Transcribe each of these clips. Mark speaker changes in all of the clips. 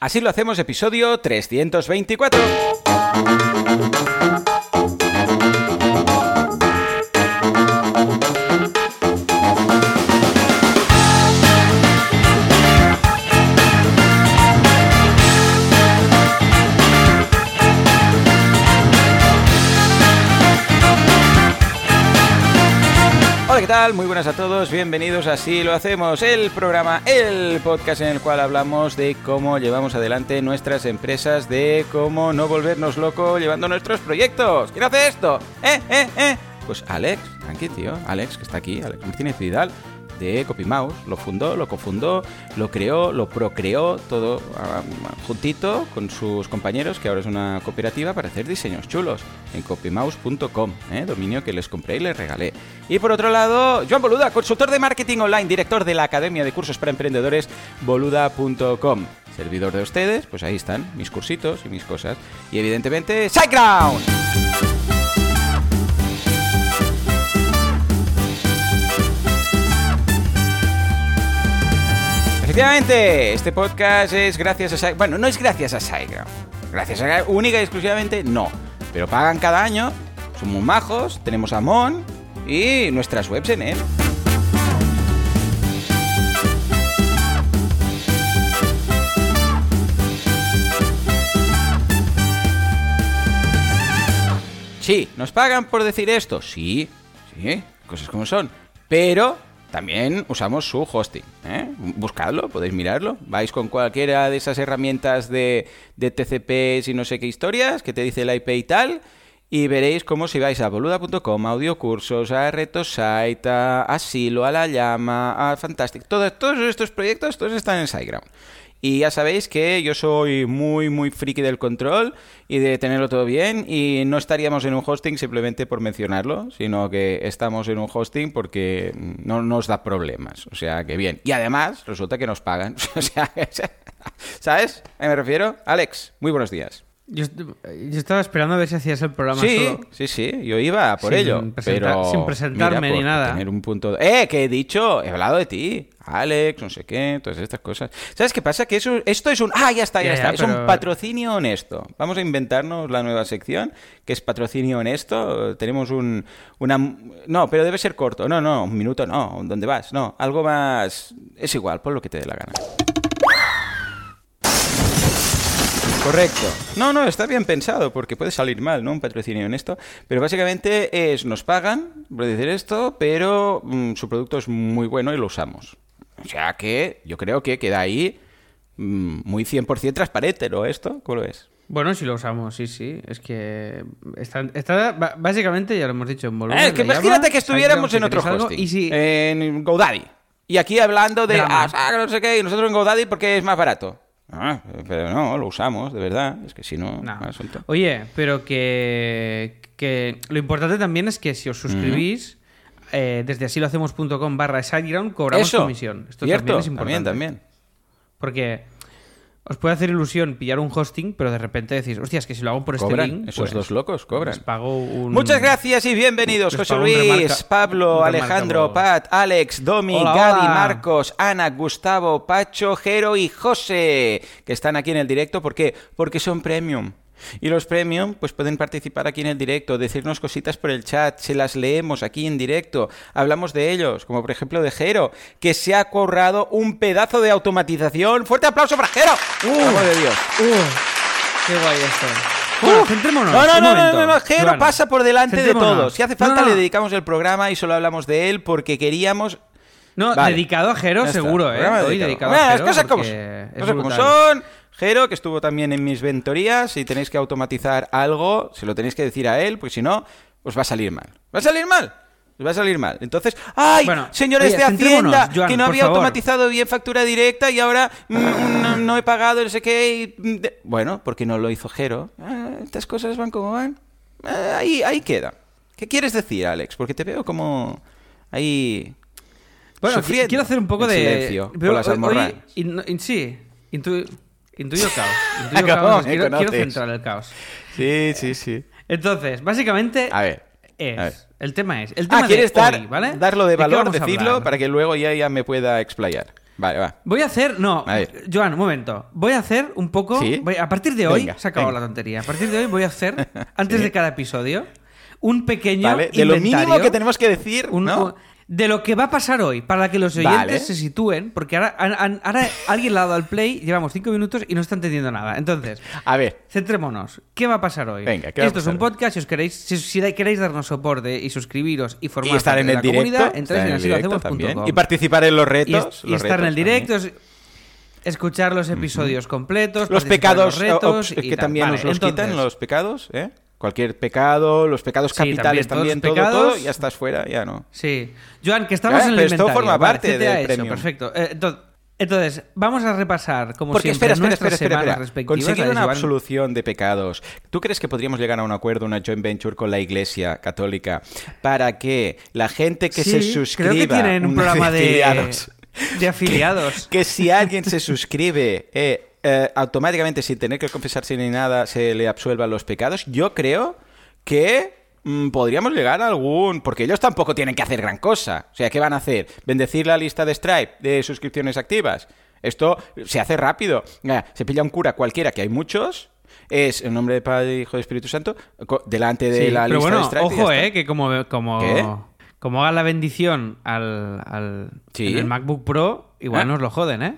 Speaker 1: Así lo hacemos, episodio 324. Muy buenas a todos, bienvenidos a Así lo hacemos, el programa, el podcast en el cual hablamos de cómo llevamos adelante nuestras empresas, de cómo no volvernos locos llevando nuestros proyectos. ¿Quién hace esto? ¿Eh? ¿Eh? ¿Eh? Pues Alex, tranqui, Alex, que está aquí, Alex Martínez Vidal, de CopyMouse. Lo fundó, lo cofundó, lo creó, lo procreó, todo ah, juntito con sus compañeros, que ahora es una cooperativa para hacer diseños chulos en copymouse.com, ¿eh? dominio que les compré y les regalé. Y por otro lado, Joan Boluda, consultor de marketing online, director de la Academia de Cursos para Emprendedores, boluda.com. Servidor de ustedes, pues ahí están mis cursitos y mis cosas. Y evidentemente, SiteGround. Efectivamente, este podcast es gracias a. Bueno, no es gracias a Siteground. Gracias a única y exclusivamente no. Pero pagan cada año, son muy majos, tenemos a Mon y nuestras webs en él. Sí, ¿nos pagan por decir esto? Sí, sí, cosas como son. Pero también usamos su hosting. ¿eh? Buscadlo, podéis mirarlo. Vais con cualquiera de esas herramientas de, de TCPs y no sé qué historias que te dice la IP y tal. Y veréis cómo si vais a boluda.com, a audiocursos, a Retosite, a Asilo, a La Llama, a Fantastic, todos, todos estos proyectos, todos están en SiteGround. Y ya sabéis que yo soy muy, muy friki del control y de tenerlo todo bien. Y no estaríamos en un hosting simplemente por mencionarlo, sino que estamos en un hosting porque no nos da problemas. O sea, que bien. Y además, resulta que nos pagan. O sea, ¿sabes? ¿A qué me refiero? Alex, muy buenos días.
Speaker 2: Yo, yo, estaba esperando a ver si hacías el programa
Speaker 1: sí,
Speaker 2: solo.
Speaker 1: Sí, sí, yo iba por
Speaker 2: sin
Speaker 1: ello.
Speaker 2: presentar-
Speaker 1: pero
Speaker 2: sin presentarme
Speaker 1: mira,
Speaker 2: ni
Speaker 1: por
Speaker 2: nada.
Speaker 1: Tener un punto. ¡Eh! Que he dicho, he hablado de ti. Alex, no sé qué, todas estas cosas. ¿Sabes qué pasa? Que eso, esto es un. ¡Ah, ya está, ya,
Speaker 2: Ya,
Speaker 1: está!
Speaker 2: ya,
Speaker 1: es un patrocinio honesto. Vamos a inventarnos la nueva sección, que es patrocinio honesto. Tenemos un. Una, no, pero debe ser corto. No, no, un minuto no. ¿Dónde vas? No, algo más. Es igual, pon lo que te dé la gana. Correcto. No, no, está bien pensado porque puede salir mal, ¿no? Un patrocinio en esto. Pero básicamente es, nos pagan por decir esto, pero mm, su producto es muy bueno y lo usamos. O sea que yo creo que queda ahí mm, muy 100% transparente, ¿no? Esto, ¿cómo lo es?
Speaker 2: Bueno, si lo usamos, sí, sí. Es que está, está- básicamente ya lo hemos dicho en volumen.
Speaker 1: Eh, es que imagínate
Speaker 2: llama,
Speaker 1: que estuviéramos en otro hosting.
Speaker 2: Y si,
Speaker 1: En GoDaddy. Y aquí hablando de, ah, saca no sé qué, y nosotros en GoDaddy porque es más barato. Ah, pero no, lo usamos, de verdad. Es que si no,
Speaker 2: No.
Speaker 1: asunto.
Speaker 2: Oye, pero que, que lo importante también es que si os suscribís eh, desde asilohacemos.com barra SiteGround cobramos
Speaker 1: Eso,
Speaker 2: comisión. Esto
Speaker 1: cierto,
Speaker 2: también es importante.
Speaker 1: también, también.
Speaker 2: Porque os puede hacer ilusión pillar un hosting, pero de repente decís, hostias, que si lo hago por este
Speaker 1: Cobran,
Speaker 2: link,
Speaker 1: esos
Speaker 2: pues,
Speaker 1: dos locos cobran.
Speaker 2: les pago un...
Speaker 1: Muchas gracias y bienvenidos, José Luis,
Speaker 2: remarca-
Speaker 1: Pablo, Alejandro. Pat, Alex, Domi,
Speaker 2: Hola,
Speaker 1: Gaby,
Speaker 2: hola.
Speaker 1: Marcos, Ana, Gustavo, Pacho, Jero y José, que están aquí en el directo. ¿Por qué? Porque son premium. Y los premium pues pueden participar aquí en el directo, decirnos cositas por el chat, se las leemos aquí en directo, hablamos de ellos, como por ejemplo de Jero, que se ha currado un pedazo de automatización. ¡Fuerte aplauso para Jero! ¡Por amor de Dios!
Speaker 2: Uh, qué guay esto. Bueno, centrémonos.
Speaker 1: No, no,
Speaker 2: un
Speaker 1: no, no,
Speaker 2: momento.
Speaker 1: no, no, Jero pasa por delante de
Speaker 2: centrémonos.
Speaker 1: todo. Si hace falta,
Speaker 2: No, no,
Speaker 1: le dedicamos el programa y solo hablamos de él porque queríamos.
Speaker 2: No,
Speaker 1: Vale.
Speaker 2: dedicado a Jero,
Speaker 1: está,
Speaker 2: seguro, ¿eh? Hoy
Speaker 1: dedicado.
Speaker 2: a
Speaker 1: las
Speaker 2: Jero.
Speaker 1: cosas como,
Speaker 2: porque es
Speaker 1: cosas como son. Jero, que estuvo también en mis ventorías, si tenéis que automatizar algo, se lo tenéis que decir a él, porque si no, os va a salir mal. ¿Va a salir mal? Os va a salir mal. Entonces, ¡ay!
Speaker 2: Bueno,
Speaker 1: señores
Speaker 2: oye,
Speaker 1: de Hacienda,
Speaker 2: Joan,
Speaker 1: que no había
Speaker 2: favor.
Speaker 1: automatizado bien factura directa y ahora mm, no, no he pagado, no sé qué. y, mm, de- Bueno, porque no lo hizo Jero. Ah, estas cosas van como van. Ah, ahí, ahí queda. ¿Qué quieres decir, Alex? Porque te veo como ahí.
Speaker 2: Bueno, quiero hacer un poco de.
Speaker 1: silencio
Speaker 2: pero
Speaker 1: con las
Speaker 2: hoy- in- sí, intu- intuyo caos. Intuyo
Speaker 1: ¿Cómo
Speaker 2: caos, quiero, quiero centrar el caos.
Speaker 1: Sí, sí, sí.
Speaker 2: Entonces, básicamente.
Speaker 1: A ver.
Speaker 2: Es,
Speaker 1: a ver.
Speaker 2: El tema es. El tema
Speaker 1: Ah, ¿quieres
Speaker 2: de
Speaker 1: dar,
Speaker 2: hoy, ¿vale?
Speaker 1: darlo de valor, decirlo, para que luego ya, ya me pueda explayar? Vale, va.
Speaker 2: Voy a hacer. No,
Speaker 1: A.
Speaker 2: Joan, un momento. Voy a hacer un poco.
Speaker 1: ¿Sí?
Speaker 2: voy- a partir de hoy.
Speaker 1: Venga,
Speaker 2: se ha acabado
Speaker 1: venga.
Speaker 2: la tontería. A partir de hoy voy a hacer, antes
Speaker 1: Sí.
Speaker 2: de cada episodio, un pequeño.
Speaker 1: Vale, de lo mínimo que tenemos que decir,
Speaker 2: un-
Speaker 1: ¿no?
Speaker 2: De lo que va a pasar hoy, para que los oyentes
Speaker 1: Vale.
Speaker 2: se sitúen, porque ahora, alguien le ha dado al play, llevamos cinco minutos y no está entendiendo nada. Entonces,
Speaker 1: A ver,
Speaker 2: Centrémonos. ¿Qué va a pasar hoy?
Speaker 1: Venga, ¿qué va a
Speaker 2: Esto es un podcast. Si os queréis, si, si queréis darnos soporte y suscribiros y formar
Speaker 1: y estar
Speaker 2: parte
Speaker 1: en
Speaker 2: de
Speaker 1: el
Speaker 2: la
Speaker 1: directo,
Speaker 2: comunidad, entráis
Speaker 1: en el directo también. Y participar en los retos.
Speaker 2: y
Speaker 1: los
Speaker 2: estar en el directo,
Speaker 1: también.
Speaker 2: escuchar los episodios completos,
Speaker 1: Los pecados,
Speaker 2: los retos y
Speaker 1: que
Speaker 2: tal.
Speaker 1: también
Speaker 2: Vale,
Speaker 1: nos los
Speaker 2: entonces,
Speaker 1: quitan los pecados, ¿eh? Cualquier pecado, los pecados
Speaker 2: Sí,
Speaker 1: capitales
Speaker 2: también,
Speaker 1: también,
Speaker 2: todos
Speaker 1: todo, todo, ya estás fuera, ya no.
Speaker 2: Sí. Joan, que estamos en el
Speaker 1: pero esto
Speaker 2: inventario.
Speaker 1: forma
Speaker 2: Vale,
Speaker 1: parte del premium.
Speaker 2: Perfecto. Eh, entonces, entonces, vamos a repasar, como
Speaker 1: Porque
Speaker 2: siempre,
Speaker 1: espera, espera, espera, espera, espera. Conseguir una
Speaker 2: Joan.
Speaker 1: absolución de pecados. ¿Tú crees que podríamos llegar a un acuerdo, una joint venture con la Iglesia Católica para que la gente que se suscriba
Speaker 2: Creo que tienen un programa de,
Speaker 1: afiliados,
Speaker 2: de afiliados.
Speaker 1: que si alguien se suscribe eh, eh, automáticamente sin tener que confesarse ni nada se le absuelvan los pecados? Yo creo que mm, podríamos llegar a algún... Porque ellos tampoco tienen que hacer gran cosa. O sea, ¿qué van a hacer? ¿Bendecir la lista de Stripe de suscripciones activas? Esto se hace rápido. Se pilla un cura cualquiera, que hay muchos, es en nombre de Padre, Hijo y Espíritu Santo, delante de
Speaker 2: Sí,
Speaker 1: la
Speaker 2: pero
Speaker 1: lista
Speaker 2: bueno,
Speaker 1: de Stripe.
Speaker 2: ojo, eh, que como, como,
Speaker 1: ¿Qué?
Speaker 2: como haga la bendición al, al
Speaker 1: Sí.
Speaker 2: en el MacBook Pro, igual
Speaker 1: ¿Eh?
Speaker 2: nos lo joden, ¿eh?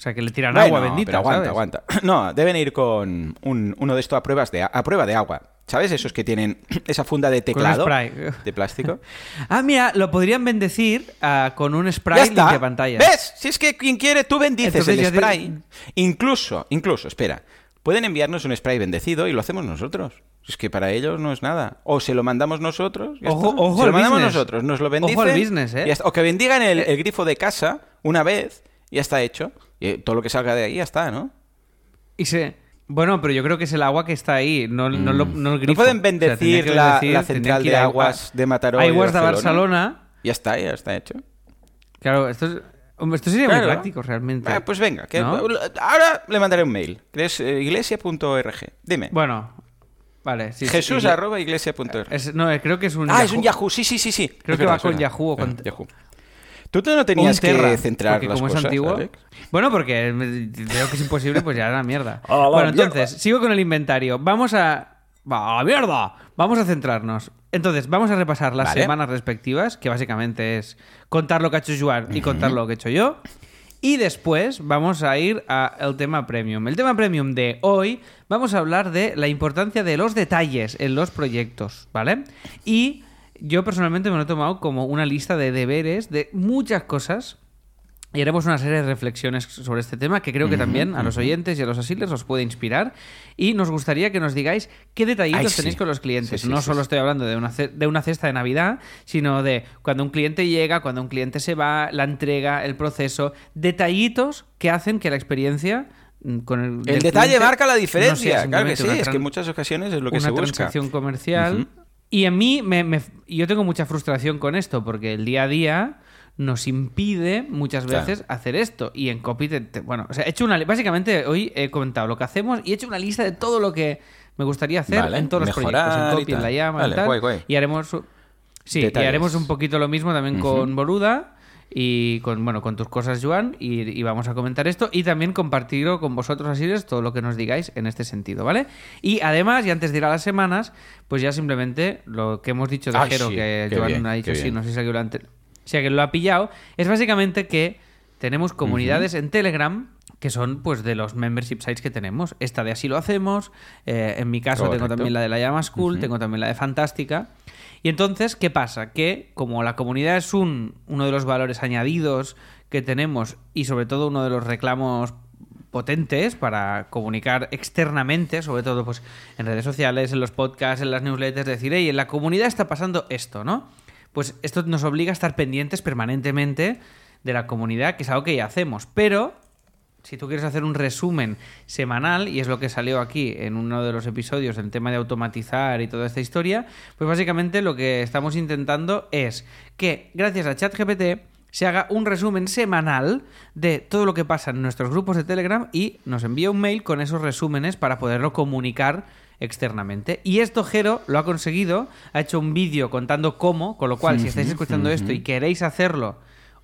Speaker 2: O sea, que le tiran
Speaker 1: Bueno,
Speaker 2: agua bendita,
Speaker 1: pero aguanta,
Speaker 2: ¿sabes?
Speaker 1: aguanta. No, deben ir con un- uno de estos a, pruebas de, a prueba de agua. ¿Sabes? Esos que tienen esa funda de teclado de plástico.
Speaker 2: Ah, mira, lo podrían bendecir ah, con un spray limpia pantallas.
Speaker 1: ¿Ves? Si es que quien quiere, tú bendices
Speaker 2: Entonces
Speaker 1: el
Speaker 2: te-
Speaker 1: spray. Incluso, incluso, espera. Pueden enviarnos un spray bendecido y lo hacemos nosotros. Es que para ellos no es nada. O se lo mandamos nosotros.
Speaker 2: Ojo- ojo
Speaker 1: se lo mandamos
Speaker 2: business.
Speaker 1: nosotros, nos lo
Speaker 2: Ojo
Speaker 1: bendicen.
Speaker 2: al business, ¿eh?
Speaker 1: O que bendigan el, el grifo de casa una vez y ya está hecho. Y todo lo que salga de ahí ya está, ¿no?
Speaker 2: Y se... Bueno, pero yo creo que es el agua que está ahí, no, no, lo- no el
Speaker 1: No
Speaker 2: grifo.
Speaker 1: pueden
Speaker 2: O sea,
Speaker 1: bendecir la,
Speaker 2: bendecir-
Speaker 1: la central de
Speaker 2: a-
Speaker 1: aguas de Mataró.
Speaker 2: Aguas de
Speaker 1: Barcelona. Ya está, ya está hecho.
Speaker 2: Claro, esto, es- hombre, esto sería muy
Speaker 1: Claro.
Speaker 2: práctico realmente.
Speaker 1: Ah, pues venga, que-
Speaker 2: ¿No?
Speaker 1: ahora le mandaré un mail. eh, iglesia.org. Dime.
Speaker 2: Bueno, vale. sí, sí,
Speaker 1: Jesús arroba iglesia.org.
Speaker 2: es- no, creo que es un
Speaker 1: Ah, es un Yahoo, sí, sí, sí, sí.
Speaker 2: Creo
Speaker 1: Es
Speaker 2: que
Speaker 1: verdad,
Speaker 2: va con. Yahoo o con-
Speaker 1: Eh, Yahoo. Tú no tenías que centrar
Speaker 2: porque
Speaker 1: las
Speaker 2: como
Speaker 1: cosas,
Speaker 2: es antiguo.
Speaker 1: Alex.
Speaker 2: Bueno, porque veo que es imposible, pues ya la mierda.
Speaker 1: A la
Speaker 2: bueno,
Speaker 1: mierda.
Speaker 2: entonces, sigo con el inventario. Vamos a. ¡Va, a la mierda! Vamos a centrarnos. Entonces, vamos a repasar las
Speaker 1: Vale.
Speaker 2: semanas respectivas, que básicamente es contar lo que ha hecho Joan y contar lo que he hecho yo. Y después vamos a ir al tema premium. El tema premium de hoy vamos a hablar de la importancia de los detalles en los proyectos, ¿vale? Y yo personalmente me lo he tomado como una lista de deberes de muchas cosas y haremos una serie de reflexiones sobre este tema que creo que también a los oyentes y a los asilers os puede inspirar. Y nos gustaría que nos digáis qué detallitos
Speaker 1: Ay, sí.
Speaker 2: tenéis con los clientes.
Speaker 1: Sí, sí,
Speaker 2: no solo estoy hablando de una, de una cesta de Navidad, sino de cuando un cliente llega, cuando un cliente se va, la entrega, el proceso. Detallitos que hacen que la experiencia mm, con el,
Speaker 1: detalle
Speaker 2: cliente
Speaker 1: marca la
Speaker 2: no
Speaker 1: diferencia. claro que sí,
Speaker 2: una
Speaker 1: es que en muchas ocasiones es lo que
Speaker 2: una
Speaker 1: se busca.
Speaker 2: transacción comercial. Y a mí, me, me- yo tengo mucha frustración con esto, porque el día a día nos impide muchas
Speaker 1: Claro.
Speaker 2: veces hacer esto. Y en copy, te- te- bueno, o sea, he hecho una. Básicamente, hoy he comentado lo que hacemos y he hecho una lista de todo lo que me gustaría hacer
Speaker 1: Vale,
Speaker 2: en todos los proyectos. En copy, en la llama,
Speaker 1: Vale,
Speaker 2: y tal.
Speaker 1: guay, guay.
Speaker 2: Y haremos. Sí,
Speaker 1: Detalles.
Speaker 2: y haremos un poquito lo mismo también con Boluda. Y con, bueno, con tus cosas, Joan, y, y vamos a comentar esto y también compartirlo con vosotros, así es, todo lo que nos digáis en este sentido, ¿vale? Y además, y antes de ir a las semanas, pues ya simplemente lo que hemos dicho de
Speaker 1: Ay,
Speaker 2: Jero,
Speaker 1: sí,
Speaker 2: que
Speaker 1: qué
Speaker 2: Joan
Speaker 1: bien,
Speaker 2: ha dicho sí,
Speaker 1: bien.
Speaker 2: no sé si alguien lo, ha si alguien lo ha pillado, es básicamente que tenemos comunidades en Telegram que son pues de los membership sites que tenemos. Esta de así lo hacemos, eh, en mi caso tengo también la de la llama School, tengo también la de Fantástica. Y entonces, ¿qué pasa? Que como la comunidad es un, uno de los valores añadidos que tenemos y sobre todo uno de los reclamos potentes para comunicar externamente, sobre todo pues en redes sociales, en los podcasts, en las newsletters, decir, hey, en la comunidad está pasando esto, ¿no? Pues esto nos obliga a estar pendientes permanentemente de la comunidad, que es algo que ya hacemos, pero si tú quieres hacer un resumen semanal, y es lo que salió aquí en uno de los episodios, el tema de automatizar y toda esta historia, pues básicamente lo que estamos intentando es que gracias a ChatGPT se haga un resumen semanal de todo lo que pasa en nuestros grupos de Telegram y nos envía un mail con esos resúmenes para poderlo comunicar externamente. Y esto Jero lo ha conseguido, ha hecho un vídeo contando cómo, con lo cual si estáis escuchando esto y queréis hacerlo,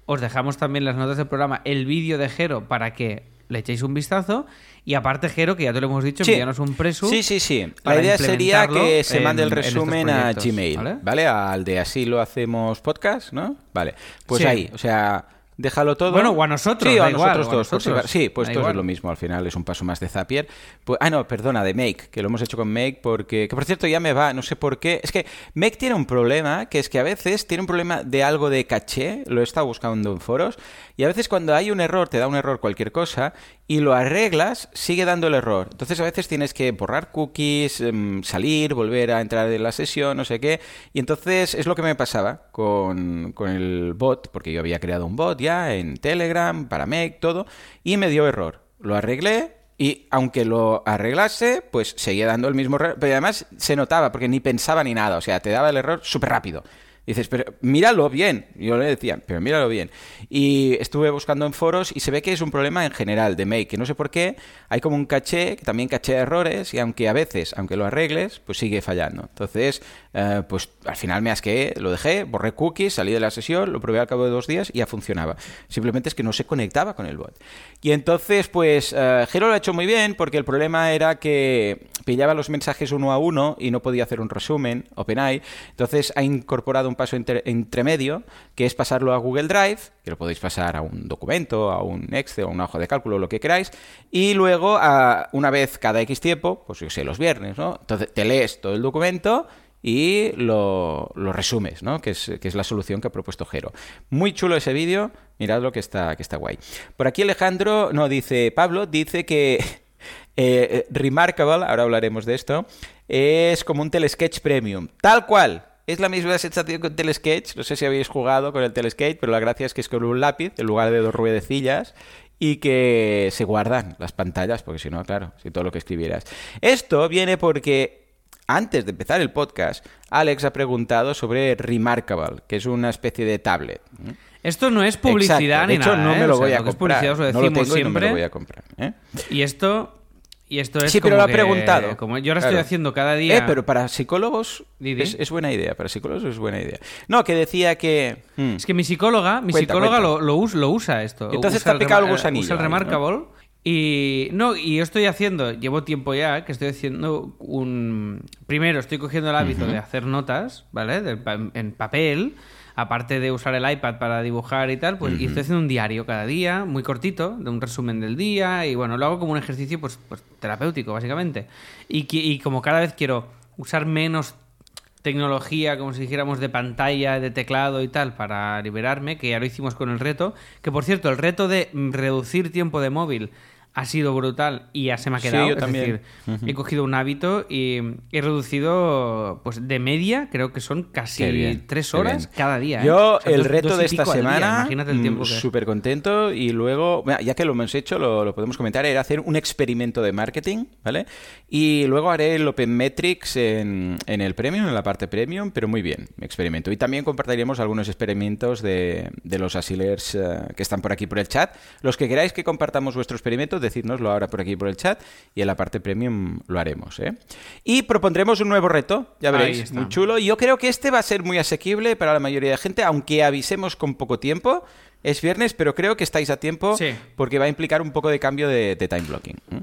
Speaker 2: os dejamos también las notas del programa, el vídeo de Jero para que le echéis un vistazo. Y aparte, Jero, que ya te lo hemos dicho,
Speaker 1: Sí.
Speaker 2: envíanos un presu.
Speaker 1: Sí, sí, sí. La idea sería que se mande el
Speaker 2: en-
Speaker 1: resumen a Gmail,
Speaker 2: ¿vale?
Speaker 1: ¿vale? Al de así lo hacemos podcast, ¿no? Vale. Pues
Speaker 2: Sí.
Speaker 1: ahí, o sea, déjalo todo.
Speaker 2: Bueno, o a nosotros,
Speaker 1: Sí, o a
Speaker 2: igual,
Speaker 1: nosotros
Speaker 2: a
Speaker 1: dos. por si
Speaker 2: nosotros,
Speaker 1: sí, pues
Speaker 2: da
Speaker 1: todo es lo mismo. Al final es un paso más de Zapier. Pues- ah, no, perdona, de Make, que lo hemos hecho con Make porque... Que por cierto ya me va, no sé por qué. Es que Make tiene un problema, que es que a veces tiene un problema de algo de caché, lo he estado buscando en foros, y a veces cuando hay un error, te da un error cualquier cosa, y lo arreglas, sigue dando el error. Entonces a veces tienes que borrar cookies, em, salir, volver a entrar en la sesión, no sé qué. Y entonces es lo que me pasaba con, con el bot, porque yo había creado un bot ya en Telegram, para Make, todo, y me dio error. Lo arreglé. Y aunque lo arreglase, pues seguía dando el mismo error. Pero además se notaba, porque ni pensaba ni nada. O sea, te daba el error súper rápido. Dices, pero míralo bien. Yo le decía, pero míralo bien. Y estuve buscando en foros y se ve que es un problema en general de Make, que no sé por qué, hay como un caché, que también caché errores, y aunque a veces, aunque lo arregles, pues sigue fallando. Entonces, eh, pues al final me asqué, lo dejé, borré cookies, salí de la sesión, lo probé al cabo de dos días y ya funcionaba. Simplemente es que no se conectaba con el bot. Y entonces, pues, eh, lo ha hecho muy bien, porque el problema era que pillaba los mensajes uno a uno y no podía hacer un resumen, OpenAI. Entonces ha incorporado un paso entre, entremedio, que es pasarlo a Google Drive, que lo podéis pasar a un documento, a un Excel, a una hoja de cálculo, lo que queráis, y luego, una vez cada X tiempo, pues yo sé, los viernes, ¿no? Entonces te lees todo el documento y lo, lo resumes, ¿no? Que es, que es la solución que ha propuesto Jero. Muy chulo ese vídeo, miradlo que está, que está guay. Por aquí Alejandro, no, dice Pablo, dice que eh, Remarkable, ahora hablaremos de esto, es como un telesketch premium. Tal cual. Es la misma sensación que un telesketch. No sé si habéis jugado con el telesketch, pero la gracia es que es con un lápiz en lugar de dos ruedecillas y que se guardan las pantallas, porque si no, claro, si todo lo que escribieras. Esto viene porque antes de empezar el podcast, Alex ha preguntado sobre Remarkable, que es una especie de tablet.
Speaker 2: Esto no es publicidad
Speaker 1: Exacto.
Speaker 2: ni
Speaker 1: De hecho,
Speaker 2: nada.
Speaker 1: no
Speaker 2: ¿eh?
Speaker 1: me lo
Speaker 2: O sea,
Speaker 1: voy a
Speaker 2: es
Speaker 1: comprar.
Speaker 2: publicidad, os lo
Speaker 1: no lo tengo y no me
Speaker 2: siempre.
Speaker 1: lo voy a comprar. ¿eh?
Speaker 2: Y esto. Y esto es
Speaker 1: Sí, pero
Speaker 2: como
Speaker 1: lo ha
Speaker 2: que-
Speaker 1: preguntado.
Speaker 2: Como yo ahora
Speaker 1: Claro.
Speaker 2: estoy haciendo cada día.
Speaker 1: Eh, pero para psicólogos es, es buena idea. Para psicólogos es buena idea. No, que decía que... hmm,
Speaker 2: Es que mi psicóloga, mi
Speaker 1: Cuenta,
Speaker 2: psicóloga
Speaker 1: cuenta.
Speaker 2: Lo, lo, us- lo usa esto.
Speaker 1: Entonces
Speaker 2: usa
Speaker 1: te ha picado el
Speaker 2: rema-
Speaker 1: gusanillo
Speaker 2: Usa el
Speaker 1: ahí, ¿no?
Speaker 2: Y no, y yo estoy haciendo, llevo tiempo ya que estoy haciendo un. Primero estoy cogiendo el hábito de hacer notas, ¿vale? De en papel, aparte de usar el iPad para dibujar y tal, pues y estoy haciendo un diario cada día, muy cortito, de un resumen del día, y bueno, lo hago como un ejercicio pues, pues terapéutico, básicamente. Y, y como cada vez quiero usar menos tecnología, como si dijéramos, de pantalla, de teclado y tal, para liberarme, que ya lo hicimos con el reto. Que por cierto, el reto de reducir tiempo de móvil ha sido brutal y ya se me ha
Speaker 1: Sí,
Speaker 2: quedado.
Speaker 1: yo
Speaker 2: es
Speaker 1: también.
Speaker 2: decir, he cogido un hábito y he reducido, pues de media, creo que son casi
Speaker 1: bien,
Speaker 2: tres horas cada día. ¿eh?
Speaker 1: Yo,
Speaker 2: O sea,
Speaker 1: el
Speaker 2: dos-
Speaker 1: reto
Speaker 2: dos
Speaker 1: de esta semana,
Speaker 2: Imagínate el tiempo
Speaker 1: mm,
Speaker 2: que...
Speaker 1: súper contento. Y luego, ya que lo hemos hecho, lo, lo podemos comentar, era hacer un experimento de marketing, ¿vale? Y luego haré el Open Metrics en, en el Premium, en la parte Premium, pero muy bien, experimento. Y también compartiremos algunos experimentos de, de los asilers eh, que están por aquí por el chat. Los que queráis que compartamos vuestro experimento, decídnoslo ahora por aquí por el chat y en la parte Premium lo haremos, ¿eh? Y propondremos un nuevo reto, ya veréis, muy chulo. Y yo creo que este va a ser muy asequible para la mayoría de gente, aunque avisemos con poco tiempo. Es viernes, pero creo que estáis a tiempo
Speaker 2: Sí.
Speaker 1: porque va a implicar un poco de cambio de, de time blocking. ¿Mm?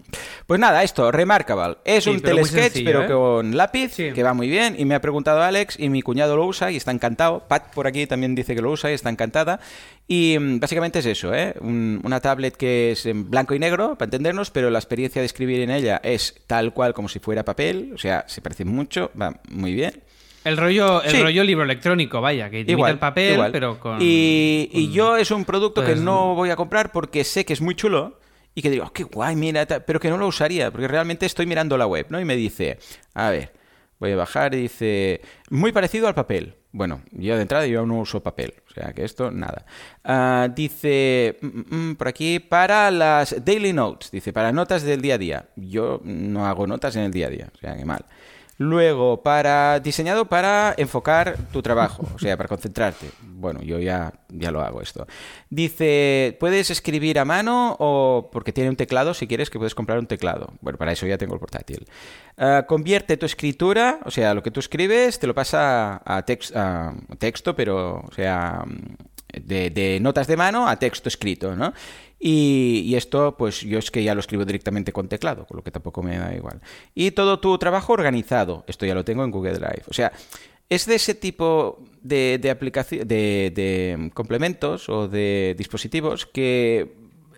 Speaker 1: Pues nada, esto, Remarkable. Es
Speaker 2: Sí,
Speaker 1: un
Speaker 2: pero
Speaker 1: telesketch,
Speaker 2: sencillo,
Speaker 1: pero
Speaker 2: ¿eh?
Speaker 1: con lápiz,
Speaker 2: Sí.
Speaker 1: que va muy bien. Y me ha preguntado Alex, y mi cuñado lo usa y está encantado. Pat por aquí también dice que lo usa y está encantada. Y mm, básicamente es eso, ¿eh? Un- una tablet que es en blanco y negro, para entendernos, pero la experiencia de escribir en ella es tal cual como si fuera papel. O sea, se parece mucho, va muy bien.
Speaker 2: El rollo, el
Speaker 1: Sí.
Speaker 2: rollo libro electrónico, vaya, que
Speaker 1: Igual,
Speaker 2: el papel,
Speaker 1: igual.
Speaker 2: pero con...
Speaker 1: Y, yo es un producto que no voy a comprar porque sé que es muy chulo y que digo, "Oh, qué guay, mira, tal", pero que no lo usaría porque realmente estoy mirando la web, ¿no? Y me dice, a ver, voy a bajar y dice, muy parecido al papel. Bueno, yo de entrada yo no uso papel, o sea que esto nada. Ah, dice, mm, mm, mm, por aquí, para las daily notes, dice, para notas del día a día. Yo no hago notas en el día a día, o sea que mal. Luego, para diseñado para enfocar tu trabajo, o sea, para concentrarte. Bueno, yo ya, ya lo hago esto. Dice, puedes escribir a mano o porque tiene un teclado, si quieres que puedes comprar un teclado. Bueno, para eso ya tengo el portátil. Ah, convierte tu escritura, o sea, lo que tú escribes, te lo pasa a, tex- a texto, pero, o sea, de notas de mano a texto escrito, ¿no? Y, esto, pues yo es que ya lo escribo directamente con teclado, con lo que tampoco me da igual. Y todo tu trabajo organizado, esto ya lo tengo en Google Drive. O sea, es de ese tipo de, de, aplicación, de, de complementos o de dispositivos que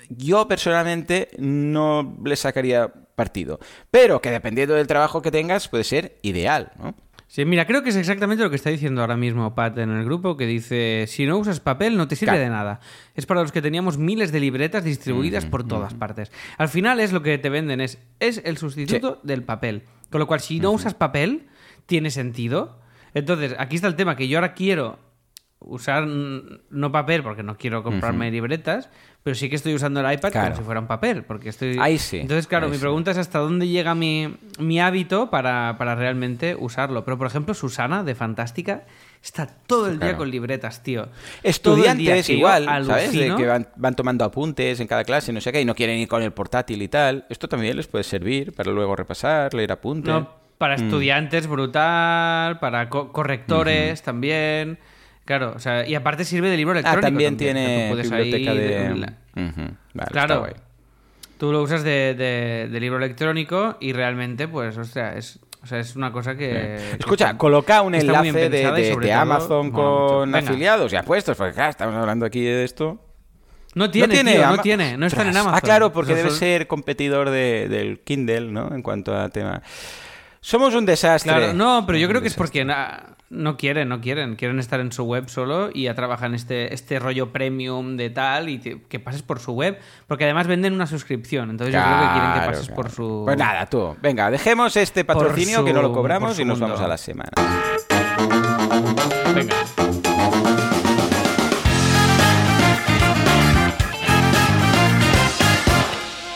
Speaker 1: yo personalmente no le sacaría partido. Pero que dependiendo del trabajo que tengas puede ser ideal, ¿no?
Speaker 2: Sí, mira, creo que es exactamente lo que está diciendo ahora mismo Pat en el grupo, que dice, si no usas papel no te sirve
Speaker 1: Claro.
Speaker 2: de nada. Es para los que teníamos miles de libretas distribuidas por todas partes. Al final es lo que te venden, es, es el sustituto del papel. Con lo cual, si no usas papel, tiene sentido. Entonces, aquí está el tema, que yo ahora quiero usar no papel porque no quiero comprarme libretas, pero sí que estoy usando el iPad
Speaker 1: Claro.
Speaker 2: como si fuera un papel, porque estoy...
Speaker 1: Ahí sí,
Speaker 2: Entonces, claro,
Speaker 1: ahí
Speaker 2: mi
Speaker 1: sí.
Speaker 2: pregunta es hasta dónde llega mi, mi hábito para, para realmente usarlo. Pero, por ejemplo, Susana, de Fantástica, está todo el día con libretas, tío. Día
Speaker 1: Estudiantes igual, ¿sabes? De que van, van tomando apuntes en cada clase, no sé qué, y no quieren ir con el portátil y tal. Esto también les puede servir para luego repasar, leer apuntes.
Speaker 2: No, para
Speaker 1: Mm.
Speaker 2: estudiantes brutal, para co- correctores también. Claro, o sea, y aparte sirve de libro
Speaker 1: ah,
Speaker 2: electrónico.
Speaker 1: también
Speaker 2: o sea,
Speaker 1: tiene
Speaker 2: tú puedes
Speaker 1: biblioteca
Speaker 2: ahí
Speaker 1: de...
Speaker 2: la-
Speaker 1: Ujú, vale,
Speaker 2: Claro. Tú lo usas de, de- de libro electrónico y realmente, pues, o sea, es, o sea, es una cosa que...
Speaker 1: Escucha, coloca un enlace de, de- de
Speaker 2: todo
Speaker 1: Amazon con afiliados y apuestos, porque claro, estamos hablando aquí de esto.
Speaker 2: No tiene, tío, no
Speaker 1: Ama-
Speaker 2: tiene, no están en
Speaker 1: Tras.
Speaker 2: Amazon.
Speaker 1: Ah, claro, porque
Speaker 2: O sea,
Speaker 1: debe
Speaker 2: son-
Speaker 1: ser competidor de- del Kindle, ¿no? En cuanto a tema. Somos un desastre.
Speaker 2: Claro, no, pero yo creo que es porque na- no quieren, no quieren. Quieren estar en su web solo y ya trabajan este, este rollo premium de tal y te- que pases por su web. Porque además venden una suscripción. Entonces yo creo que quieren que
Speaker 1: Claro,
Speaker 2: pases por su.
Speaker 1: Pues nada, tú. Venga, dejemos este patrocinio
Speaker 2: su-
Speaker 1: que no lo cobramos y nos
Speaker 2: mundo.
Speaker 1: vamos a la semana.
Speaker 2: Venga.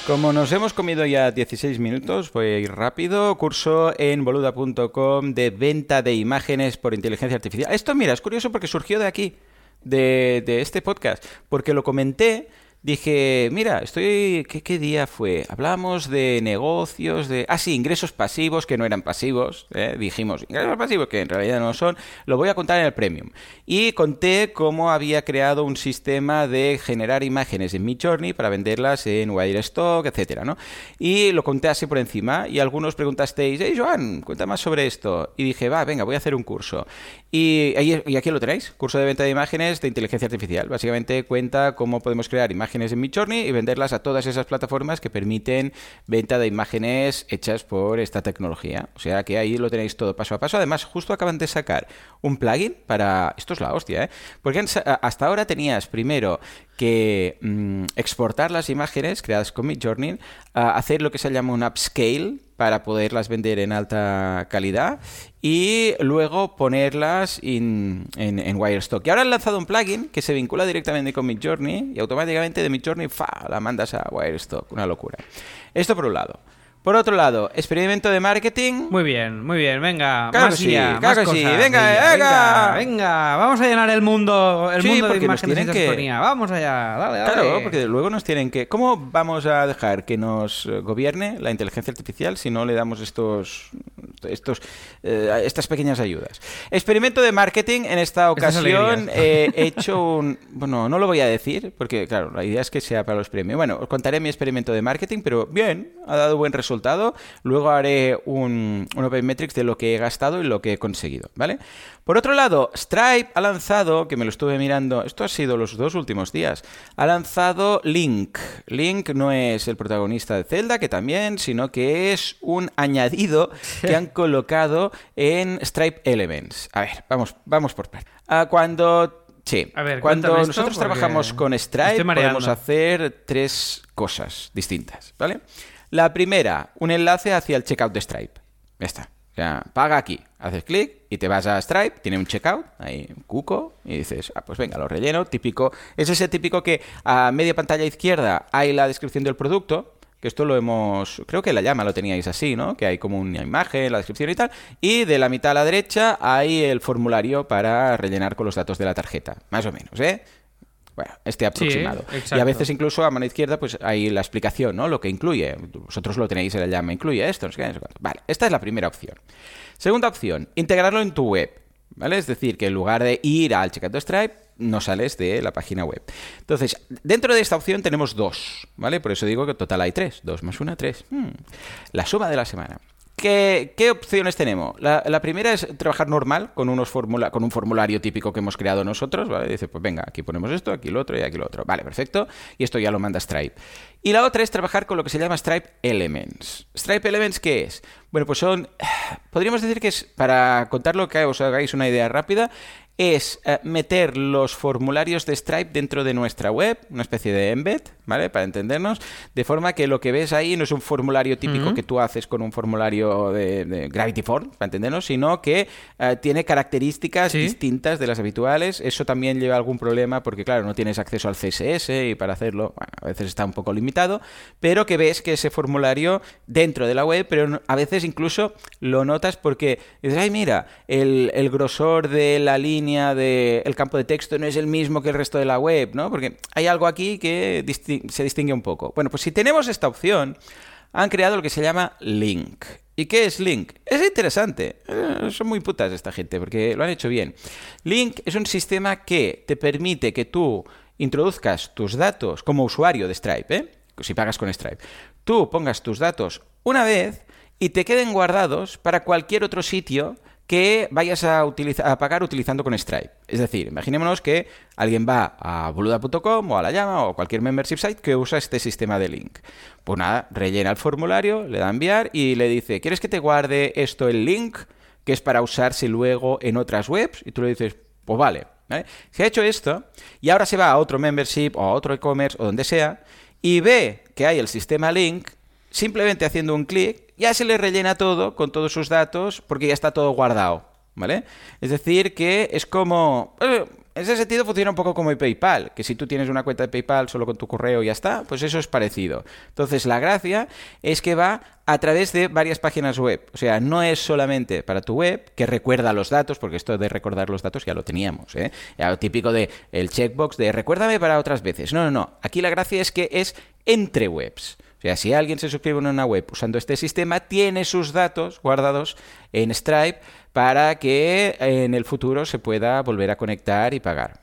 Speaker 1: Como nos hemos comido ya 16 minutos, voy a ir rápido. Curso en boluda.com de venta de imágenes por inteligencia artificial. Esto, mira, es curioso porque surgió de aquí, de, de este podcast, porque lo comenté. Dije, mira, estoy. ¿qué, ¿Qué día fue? Hablamos de negocios, de. Ah, sí, ingresos pasivos que no eran pasivos. ¿eh? Dijimos, ingresos pasivos que en realidad no son. Lo voy a contar en el Premium. Y conté cómo había creado un sistema de generar imágenes en Midjourney para venderlas en Wirestock, etcétera, ¿no? Y lo conté así por encima. Y algunos preguntasteis, hey Joan, cuenta más sobre esto. Y dije, va, venga, voy a hacer un curso. Y, y aquí lo tenéis: curso de venta de imágenes de inteligencia artificial. Básicamente cuenta cómo podemos crear imágenes en Midjourney y venderlas a todas esas plataformas que permiten venta de imágenes hechas por esta tecnología. O sea que ahí lo tenéis todo paso a paso. Además, justo acaban de sacar un plugin para... Esto es la hostia, ¿eh? Porque hasta ahora tenías primero que mm, exportar las imágenes creadas con Midjourney, a hacer lo que se llama un upscale para poderlas vender en alta calidad y luego ponerlas en, en Wirestock. Y ahora han lanzado un plugin que se vincula directamente con Midjourney y automáticamente de Midjourney la mandas a Wirestock. Una locura. Esto por un lado. Por otro lado, experimento de marketing.
Speaker 2: Muy bien, muy bien, venga.
Speaker 1: Claro
Speaker 2: más
Speaker 1: que sí,
Speaker 2: IA,
Speaker 1: claro
Speaker 2: más
Speaker 1: que sí.
Speaker 2: cosas,
Speaker 1: Venga,
Speaker 2: venga,
Speaker 1: venga.
Speaker 2: venga, vamos a llenar el mundo, el
Speaker 1: Sí,
Speaker 2: mundo de
Speaker 1: porque nos
Speaker 2: imágenes
Speaker 1: tienen
Speaker 2: hechas
Speaker 1: que-.
Speaker 2: Vamos allá, dale, dale.
Speaker 1: Claro, porque luego nos tienen que... ¿Cómo vamos a dejar que nos eh, gobierne la inteligencia artificial si no le damos estos, estos, eh, estas pequeñas ayudas? Experimento de marketing. En esta ocasión eh, he hecho un... Bueno, no lo voy a decir porque, claro, la idea es que sea para los premios. Bueno, os contaré mi experimento de marketing, pero bien, ha dado buen resultado. Luego haré un, un Open Metrics de lo que he gastado y lo que he conseguido, ¿vale? Por otro lado, Stripe ha lanzado, que me lo estuve mirando, esto ha sido los dos últimos días, ha lanzado Link. Link no es el protagonista de Zelda, que también, sino que es un añadido que han colocado en Stripe Elements. A ver, vamos, vamos por partes. Ah, cuando... Sí,
Speaker 2: A ver,
Speaker 1: cuando nosotros trabajamos con Stripe podemos hacer tres cosas distintas, ¿vale? La primera, un enlace hacia el checkout de Stripe. Ya está. O sea, paga aquí, haces clic y te vas a Stripe, tiene un checkout, ahí un cuco, y dices, ah, pues venga, lo relleno, típico. Es ese típico que a media pantalla izquierda hay la descripción del producto, que esto lo hemos, creo que la llama lo teníais así, ¿no? Que hay como una imagen, la descripción y tal, y de la mitad a la derecha hay el formulario para rellenar con los datos de la tarjeta, más o menos, ¿eh? Bueno, este aproximado. y a veces incluso a mano izquierda pues hay la explicación, ¿no? Lo que incluye. Vosotros lo tenéis en la llama, incluye esto, no sé qué, no sé cuánto. Vale, esta es la primera opción. Segunda opción, integrarlo en tu web, ¿vale? Es decir, que en lugar de ir al checkout Stripe, no sales de la página web. Entonces, dentro de esta opción tenemos dos, ¿vale? Por eso digo que total hay tres. Dos más una, tres. Hmm. La suma de la semana. ¿Qué, opciones tenemos? La, primera es trabajar normal con, unos con un formulario típico que hemos creado nosotros. ¿vale? Dice, pues venga, aquí ponemos esto, aquí lo otro y aquí lo otro. Vale, perfecto. Y esto ya lo manda Stripe. Y la otra es trabajar con lo que se llama Stripe Elements. ¿Stripe Elements qué es? Bueno, pues son. Podríamos decir que es, para contarlo, que os hagáis una idea rápida, es eh, meter los formularios de Stripe dentro de nuestra web, una especie de embed, ¿vale? Para entendernos, de forma que lo que ves ahí no es un formulario típico que tú haces con un formulario de, Gravity Form, para entendernos, sino que eh, tiene características distintas de las habituales. Eso también lleva algún problema porque, claro, no tienes acceso al CSS y para hacerlo, bueno, a veces está un poco limitado, pero que ves que ese formulario dentro de la web, pero a veces incluso lo notas porque dices, ay, mira, el, el grosor de la línea del campo de texto no es el mismo que el resto de la web, ¿no? Porque hay algo aquí que se distingue un poco. Bueno, pues si tenemos esta opción, han creado lo que se llama Link. ¿Y qué es Link? Es interesante. Eh, son muy putas esta gente porque lo han hecho bien. Link es un sistema que te permite que tú introduzcas tus datos como usuario de Stripe, ¿eh? si pagas con Stripe. Tú pongas tus datos una vez y te queden guardados para cualquier otro sitio que vayas a, a pagar utilizando con Stripe. Es decir, imaginémonos que alguien va a boluda.com o a la llama o cualquier membership site que usa este sistema de link. Pues nada, rellena el formulario, le da a enviar y le dice, ¿quieres que te guarde esto el link? Que es para usarse luego en otras webs. Y tú le dices, pues vale. Se ha hecho esto y ahora se va a otro membership o a otro e-commerce o donde sea y ve que hay el sistema link, simplemente haciendo un clic ya se le rellena todo con todos sus datos porque ya está todo guardado, ¿vale? Es decir, que es como... Eh, en ese sentido funciona un poco como el PayPal, que si tú tienes una cuenta de PayPal solo con tu correo y ya está, pues eso es parecido. Entonces la gracia es que va a través de varias páginas web. O sea, no es solamente para tu web, que recuerda los datos, porque esto de recordar los datos ya lo teníamos, ¿eh? Típico de el checkbox de recuérdame para otras veces. No, no, no. Aquí la gracia es que es entre webs. O sea, si alguien se suscribe en una web usando este sistema, tiene sus datos guardados en Stripe para que en el futuro se pueda volver a conectar y pagar.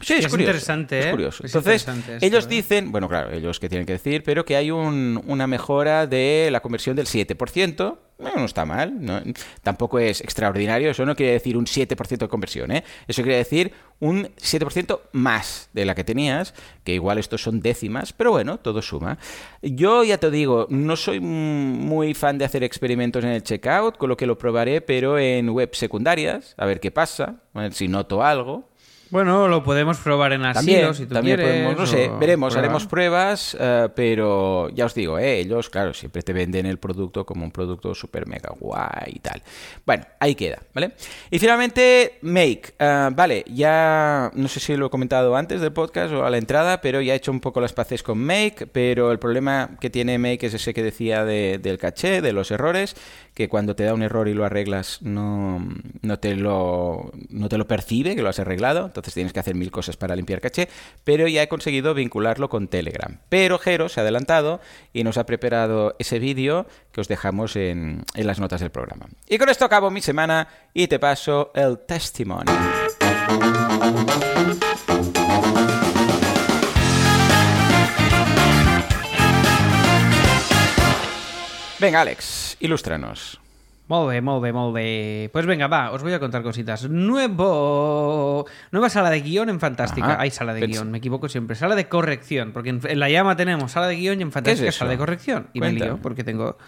Speaker 2: Sí, es, interesante.
Speaker 1: Es ¿eh? curioso. Entonces, ellos ¿eh? dicen, bueno, claro, ellos que tienen que decir, pero que hay una mejora de la conversión del 7%. Bueno, no está mal, tampoco es extraordinario. Eso no quiere decir un 7% de conversión, ¿eh? Eso quiere decir un 7% más de la que tenías, que igual estos son décimas, pero bueno, todo suma. Yo ya te digo, no soy muy fan de hacer experimentos en el checkout, con lo que lo probaré, pero en webs secundarias, a ver qué pasa, a ver si noto algo.
Speaker 2: Bueno, lo podemos probar en asilo si tú también Podemos,
Speaker 1: no sé, veremos, haremos pruebas, eh, pero ya os digo, eh, ellos, claro, siempre te venden el producto como un producto super mega guay y tal. Bueno, ahí queda, ¿vale? Y finalmente, Make. Eh, vale, ya no sé si lo he comentado antes del podcast o a la entrada, pero ya he hecho un poco las paces con Make, pero el problema que tiene Make es ese que decía del caché, de los errores, que cuando te da un error y lo arreglas no, no, te, lo, no te lo percibe, que lo has arreglado entonces tienes que hacer mil cosas para limpiar caché, pero ya he conseguido vincularlo con Telegram. Pero Jero se ha adelantado y nos ha preparado ese vídeo que os dejamos en, en las notas del programa. Y con esto acabo mi semana y te paso el testimonio. Venga, Alex, ilústranos.
Speaker 2: Molt bé, molt bé, molt bé. Pues venga, va, os voy a contar cositas. Nuevo... Nueva sala de guion en Fantástica. Hay sala de guion, me equivoco siempre. Sala de corrección, porque en, La Llama tenemos sala de guion y en Fantástica sala de corrección. Y me lío, porque tengo...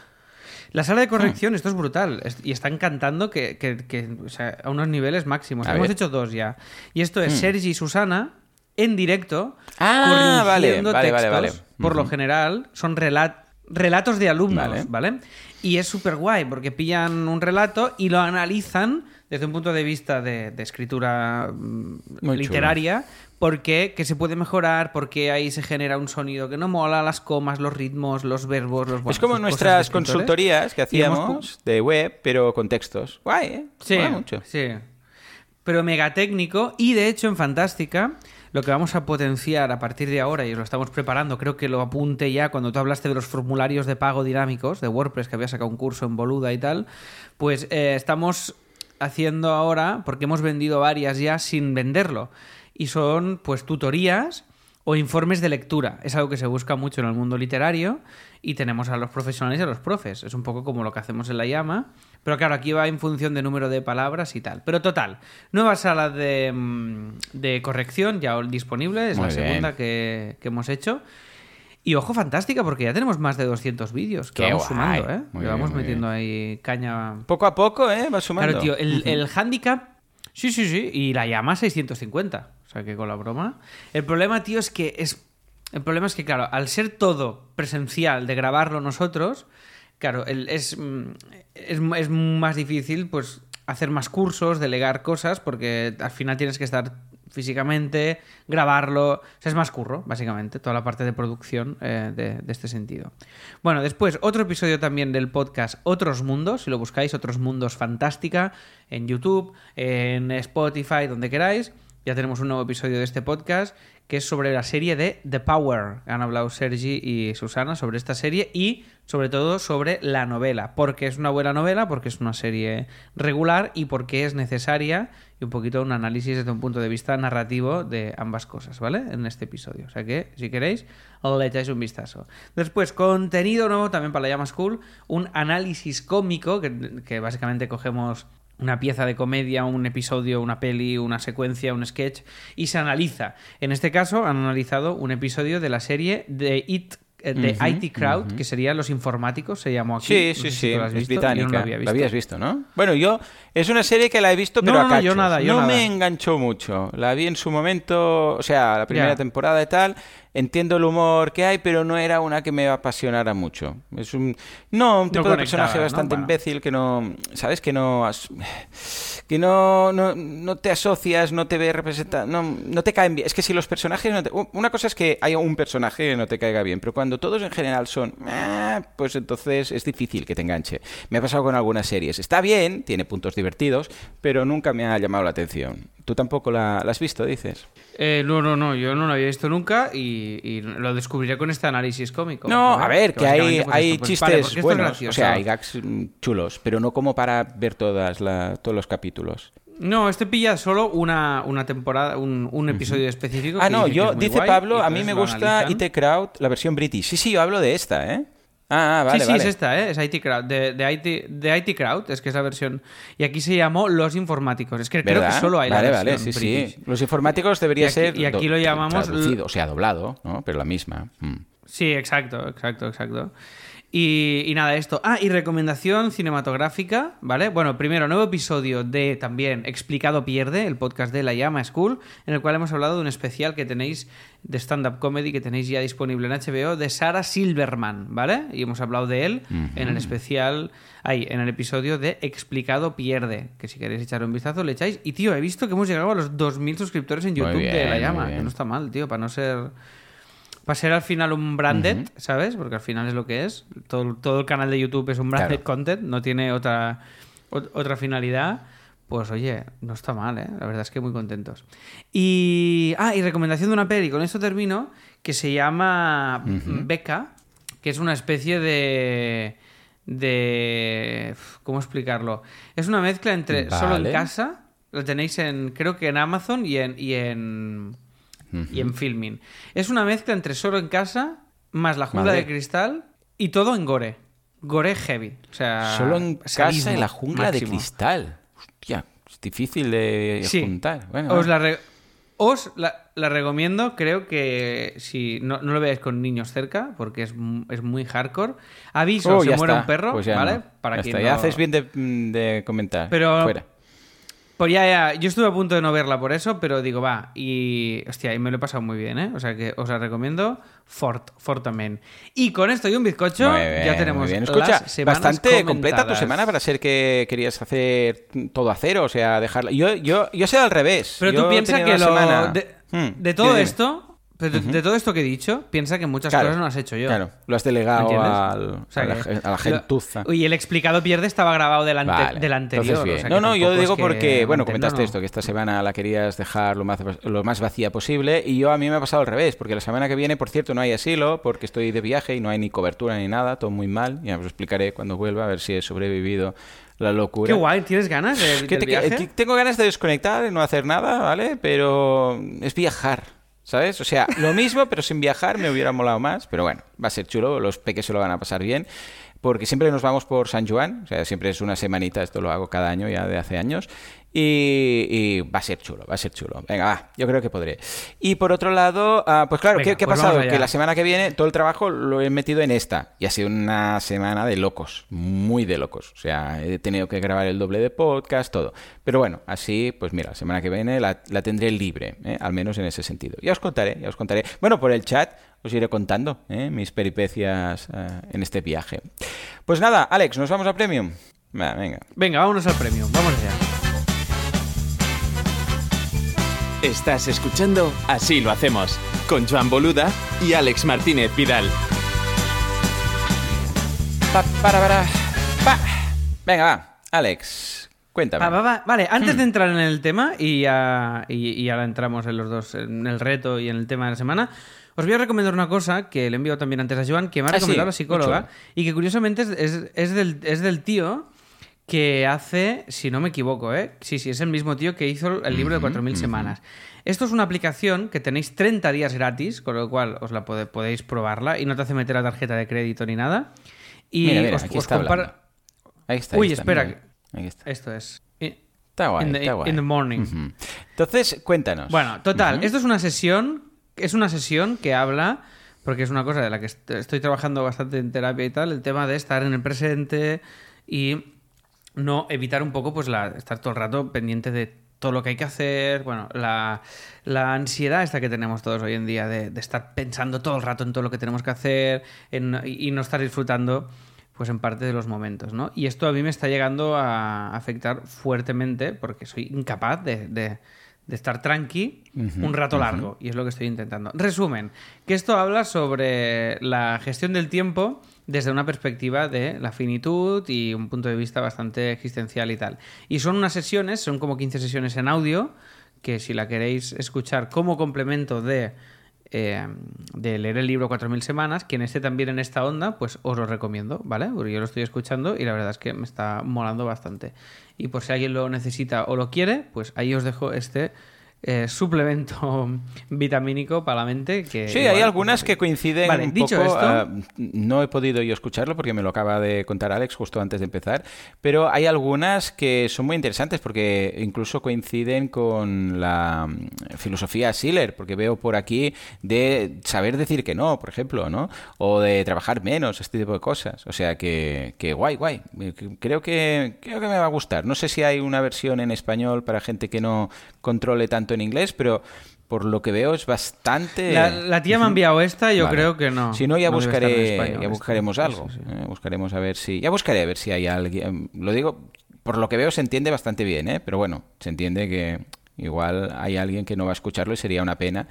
Speaker 2: La sala de corrección, esto es brutal. Y están cantando que, que, o sea, a unos niveles máximos. Hemos hecho dos ya. Y esto es hmm. Sergi y Susana en directo.
Speaker 1: Ah, vale, vale, vale, vale,
Speaker 2: Por lo general, son relatos de alumnos, ¿vale? Y es súper guay porque pillan un relato y lo analizan desde un punto de vista de, escritura mm, literaria, porque qué se puede mejorar, porque ahí se genera un sonido que no mola, las comas, los ritmos, los verbos, los
Speaker 1: Es como nuestras consultorías que hacíamos de web, pero con textos. Guay, ¿eh?
Speaker 2: Sí, mucho. Sí. Pero mega técnico y de hecho en Fantástica lo que vamos a potenciar a partir de ahora, y lo estamos preparando, creo que lo apunte ya cuando tú hablaste de los formularios de pago dinámicos de WordPress, que había sacado un curso en Boluda y tal, pues eh, estamos haciendo ahora, porque hemos vendido varias ya sin venderlo. y son pues tutorías o informes de lectura. Es algo que se busca mucho en el mundo literario y tenemos a los profesionales y a los profes. Es un poco como lo que hacemos en la llama, pero claro, aquí va en función de número de palabras y tal. Pero total, nueva sala de, mm, de corrección ya disponible, es
Speaker 1: Muy
Speaker 2: la
Speaker 1: bien.
Speaker 2: segunda que, que hemos hecho. Y ojo, fantástica, porque ya tenemos más de 200 vídeos que
Speaker 1: Qué
Speaker 2: vamos
Speaker 1: guay.
Speaker 2: sumando, ¿eh?
Speaker 1: Muy
Speaker 2: Le
Speaker 1: bien,
Speaker 2: vamos
Speaker 1: muy
Speaker 2: metiendo ahí caña.
Speaker 1: Poco a poco, ¿eh? Va sumando.
Speaker 2: Claro, tío, el, el handicap. Sí, sí, sí. Y la llama 650. O sea que con la broma. El problema, tío, es que es. El problema es que, claro, al ser todo presencial de grabarlo nosotros, claro, mm, es, es más difícil, pues, hacer más cursos, delegar cosas, porque al final tienes que estar físicamente, grabarlo. O sea, es más curro, básicamente, toda la parte de producción eh, de este sentido. Bueno, después, otro episodio también del podcast Otros Mundos, si lo buscáis, Otros Mundos Fantástica, en YouTube, en Spotify, donde queráis. Ya tenemos un nuevo episodio de este podcast que es sobre la serie de The Power. Han hablado Sergi y Susana sobre esta serie y sobre todo sobre la novela. Porque es una buena novela, porque es una serie regular y porque es necesaria y un poquito un análisis desde un punto de vista narrativo de ambas cosas, ¿vale? En este episodio. O sea que, si queréis, le echáis un vistazo. Después, contenido nuevo también para la Llama School, un análisis cómico que básicamente cogemos una pieza de comedia, un episodio, una peli, una secuencia, un sketch y se analiza. En este caso han analizado un episodio de la serie de It eh, de
Speaker 1: Ujú,
Speaker 2: IT Crowd, que serían los informáticos, se llamó aquí.
Speaker 1: Sí,
Speaker 2: No
Speaker 1: sí,
Speaker 2: sé si
Speaker 1: sí,
Speaker 2: has
Speaker 1: es
Speaker 2: yo no lo había
Speaker 1: Lo
Speaker 2: visto.
Speaker 1: habías visto, ¿no? Bueno, yo es una serie que la he visto, pero
Speaker 2: No,
Speaker 1: a
Speaker 2: no, yo
Speaker 1: cachos.
Speaker 2: nada, yo
Speaker 1: no
Speaker 2: nada.
Speaker 1: me enganchó mucho. La vi en su momento, o sea, la primera temporada y tal. Entiendo el humor que hay, pero no era una que me apasionara mucho. Es un no, un tipo de personaje
Speaker 2: ¿no?
Speaker 1: bastante
Speaker 2: Bueno.
Speaker 1: imbécil que no, sabes que no as- que no, no, no te asocias, no te ves representado, no, no te caen bien. Es que si los personajes no te- una cosa es que haya un personaje que no te caiga bien, pero cuando todos en general son, "Ah", pues entonces es difícil que te enganche. Me ha pasado con algunas series. Está bien, tiene puntos divertidos, pero nunca me ha llamado la atención. ¿Tú tampoco la, la has visto, dices?
Speaker 2: Eh, no, no, no, yo no lo había visto nunca y, y lo descubriré con este análisis cómico.
Speaker 1: No, a ver, que hay, hay
Speaker 2: esto, pues,
Speaker 1: chistes
Speaker 2: vale,
Speaker 1: buenos, o sea, hay gags mm, chulos, pero no como para ver todas la- todos los capítulos.
Speaker 2: No, este pilla solo una, una temporada, un, un episodio específico.
Speaker 1: Ah, no, yo, dice
Speaker 2: guay,
Speaker 1: Pablo, a mí me gusta
Speaker 2: analizan.
Speaker 1: IT Crowd, la versión british. Sí, sí, yo hablo de esta, ¿eh? Ah, ah, vale,
Speaker 2: sí, sí,
Speaker 1: vale.
Speaker 2: es esta, ¿eh? Es IT Crowd. De, de IT, de IT Crowd, es que es la versión. Y aquí se llamó Los Informáticos. Es que creo que solo hay
Speaker 1: vale,
Speaker 2: la
Speaker 1: vale,
Speaker 2: versión
Speaker 1: sí,
Speaker 2: british.
Speaker 1: sí. Los informáticos debería
Speaker 2: Y aquí-
Speaker 1: ser
Speaker 2: y aquí lo llamamos
Speaker 1: traducido, o sea, doblado, ¿no? Pero la misma. Mm.
Speaker 2: Sí, exacto, exacto, exacto. Y, y nada, esto. Ah, y recomendación cinematográfica, ¿vale? Bueno, primero, nuevo episodio de también Explicado Pierde, el podcast de La Llama School, en el cual hemos hablado de un especial que tenéis de stand-up comedy que tenéis ya disponible en HBO de Sarah Silverman, ¿vale? Y hemos hablado de él en el especial, ahí, en el episodio de Explicado Pierde, que si queréis echar un vistazo le echáis. Y tío, he visto que hemos llegado a los 2.000 suscriptores en YouTube de La Llama, que no está mal, tío, para no ser... Para ser al final un branded, ¿sabes? Porque al final es lo que es. Todo, todo el canal de YouTube es un branded
Speaker 1: Claro.
Speaker 2: content, no tiene otra, ot- otra finalidad. Pues oye, no está mal, ¿eh? La verdad es que muy contentos. Y. Ah, y recomendación de una peli, con esto termino, que se llama Beca, que es una especie de. de. ¿Cómo explicarlo? Es una mezcla entre solo en casa. Lo tenéis en. Creo que en Amazon y en. Y en y en filming. Es una mezcla entre solo en casa, más la jungla de cristal y todo en gore. Gore heavy. O sea,
Speaker 1: Solo en casa en la jungla de cristal. Hostia, es difícil de
Speaker 2: Sí.
Speaker 1: juntar. Bueno,
Speaker 2: Os
Speaker 1: bueno.
Speaker 2: la, re- os la, la recomiendo. Creo que si no, no lo veáis con niños cerca, porque es, es muy hardcore. Aviso,
Speaker 1: Oh,
Speaker 2: se muere
Speaker 1: está.
Speaker 2: un perro,
Speaker 1: Pues ya
Speaker 2: ¿vale?
Speaker 1: no.
Speaker 2: Para
Speaker 1: ya
Speaker 2: quien
Speaker 1: está. Ya haces bien de, de comentar.
Speaker 2: Pero-
Speaker 1: Fuera.
Speaker 2: Pues ya, ya, yo estuve a punto de no verla por eso, pero digo, va, y hostia, y me lo he pasado muy bien, ¿eh? O sea que os la recomiendo fort, fortemente. Y con esto y un bizcocho,
Speaker 1: bien,
Speaker 2: ya tenemos
Speaker 1: bien. Escucha,
Speaker 2: las semanas
Speaker 1: bastante completa tu
Speaker 2: comentadas.
Speaker 1: semana para ser que querías hacer todo a cero, o sea, dejarla. Yo, yo, yo sé al revés.
Speaker 2: Pero
Speaker 1: Yo
Speaker 2: tú piensas que lo,
Speaker 1: semana-
Speaker 2: de,
Speaker 1: Hmm,
Speaker 2: de todo esto, Pero de, de todo esto que he dicho, piensa que muchas
Speaker 1: Claro,
Speaker 2: cosas no las he hecho yo.
Speaker 1: Claro, lo has delegado al-
Speaker 2: O sea
Speaker 1: a, la, a gentuza.
Speaker 2: Y el explicado pierde estaba grabado del, ante-
Speaker 1: Vale,
Speaker 2: del anterior. o sea
Speaker 1: no, no, yo digo porque, bueno, comentaste
Speaker 2: no.
Speaker 1: esto, que esta semana la querías dejar lo más, lo más vacía posible y yo a mí me ha pasado al revés, porque la semana que viene, por cierto, no hay asilo, porque estoy de viaje y no hay ni cobertura ni nada, todo muy mal, ya os explicaré cuando vuelva, a ver si he sobrevivido la locura.
Speaker 2: Qué guay, ¿tienes ganas de,
Speaker 1: Que
Speaker 2: del
Speaker 1: te-
Speaker 2: viaje?
Speaker 1: que tengo ganas de desconectar y no hacer nada, ¿vale? Pero es viajar, ¿sabes? O sea, lo mismo, pero sin viajar me hubiera molado más. Pero bueno, va a ser chulo, los peques se lo van a pasar bien. Porque siempre nos vamos por San Juan, o sea, siempre es una semanita, esto lo hago cada año ya de hace años. Y, y va a ser chulo, va a ser chulo. Venga, va, yo creo que podré. Y por otro lado, ah, pues claro,
Speaker 2: Venga,
Speaker 1: ¿qué, qué ha
Speaker 2: pues
Speaker 1: pasado? Que la semana que viene todo el trabajo lo he metido en esta. Y ha sido una semana de locos, muy de locos. O sea, he tenido que grabar el doble de podcast, todo. Pero bueno, así, pues mira, la semana que viene la, la tendré libre, ¿eh? al menos en ese sentido. Ya os contaré, ya os contaré. Bueno, por el chat os iré contando ¿eh? mis peripecias eh, en este viaje. Pues nada, Alex, ¿nos vamos a Premium? Venga.
Speaker 2: Venga, vámonos al premio. Vamos allá.
Speaker 3: Estás escuchando Así lo hacemos con Joan Boluda y Alex Martínez Vidal.
Speaker 1: Pa, para, para, pa. Venga, va, Alex, cuéntame.
Speaker 2: Va, va, va. Vale, antes
Speaker 1: Hmm.
Speaker 2: de entrar en el tema y, ya- y, y ahora entramos en los dos, en el reto y en el tema de la semana, os voy a recomendar una cosa que le envío también antes a Joan, que me ha
Speaker 1: Ah, sí,
Speaker 2: recomendado la psicóloga y que curiosamente es, es- es del, es del tío que hace, si no me equivoco, ¿eh? Sí, sí, es el mismo tío que hizo el libro de 4.000 semanas. Esto es una aplicación que tenéis 30 días gratis, con lo cual os la pode- podéis probarla y no te hace meter la tarjeta de crédito ni nada. Y
Speaker 1: Mira, mira,
Speaker 2: os,
Speaker 1: aquí
Speaker 2: os
Speaker 1: está
Speaker 2: compara-.
Speaker 1: Ahí está. ahí
Speaker 2: Uy,
Speaker 1: está,
Speaker 2: espera.
Speaker 1: mira. Ahí está.
Speaker 2: Esto es.
Speaker 1: Está guay,
Speaker 2: in the-
Speaker 1: está guay.
Speaker 2: in the morning.
Speaker 1: Entonces, cuéntanos.
Speaker 2: Bueno, total, esto es una sesión, es una sesión que habla, porque es una cosa de la que est- estoy trabajando bastante en terapia y tal, el tema de estar en el presente y no evitar un poco, pues, la, estar todo el rato pendiente de todo lo que hay que hacer, bueno, la, la ansiedad esta que tenemos todos hoy en día de, de estar pensando todo el rato en todo lo que tenemos que hacer en- y y no estar disfrutando pues en parte de los momentos, ¿no? Y esto a mí me está llegando a afectar fuertemente porque soy incapaz de, de- de estar tranqui un rato largo y es lo que estoy intentando. Resumen, que esto habla sobre la gestión del tiempo desde una perspectiva de la finitud y un punto de vista bastante existencial y tal. Y son unas sesiones, son como 15 sesiones en audio, que si la queréis escuchar como complemento de eh, leer el libro 4.000 semanas, quien esté también en esta onda, pues os lo recomiendo, ¿vale? Porque yo lo estoy escuchando y la verdad es que me está molando bastante. Y por si alguien lo necesita o lo quiere, pues ahí os dejo este eh, suplemento vitamínico para la mente. Que
Speaker 1: Sí,
Speaker 2: igual,
Speaker 1: hay algunas que coinciden
Speaker 2: Vale,
Speaker 1: un
Speaker 2: dicho
Speaker 1: poco.
Speaker 2: esto-
Speaker 1: ah, no he podido yo escucharlo porque me lo acaba de contar Alex justo antes de empezar, pero hay algunas que son muy interesantes porque incluso coinciden con la mm, filosofía Schiller, porque veo por aquí de saber decir que no, por ejemplo, ¿no? O de trabajar menos, este tipo de cosas. O sea que, que guay, guay. Creo que, creo que me va a gustar. No sé si hay una versión en español para gente que no controle tanto en inglés, pero por lo que veo es bastante...
Speaker 2: La, la tía me ha enviado esta, yo
Speaker 1: Vale.
Speaker 2: creo que no.
Speaker 1: Si no, ya
Speaker 2: No
Speaker 1: buscaré,
Speaker 2: español
Speaker 1: ya buscaremos algo.
Speaker 2: sí, sí.
Speaker 1: eh, buscaremos a ver si, ya buscaré a ver si hay alguien. Lo digo, por lo que veo se entiende bastante bien, ¿eh? Pero bueno, se entiende que igual hay alguien que no va a escucharlo y sería una pena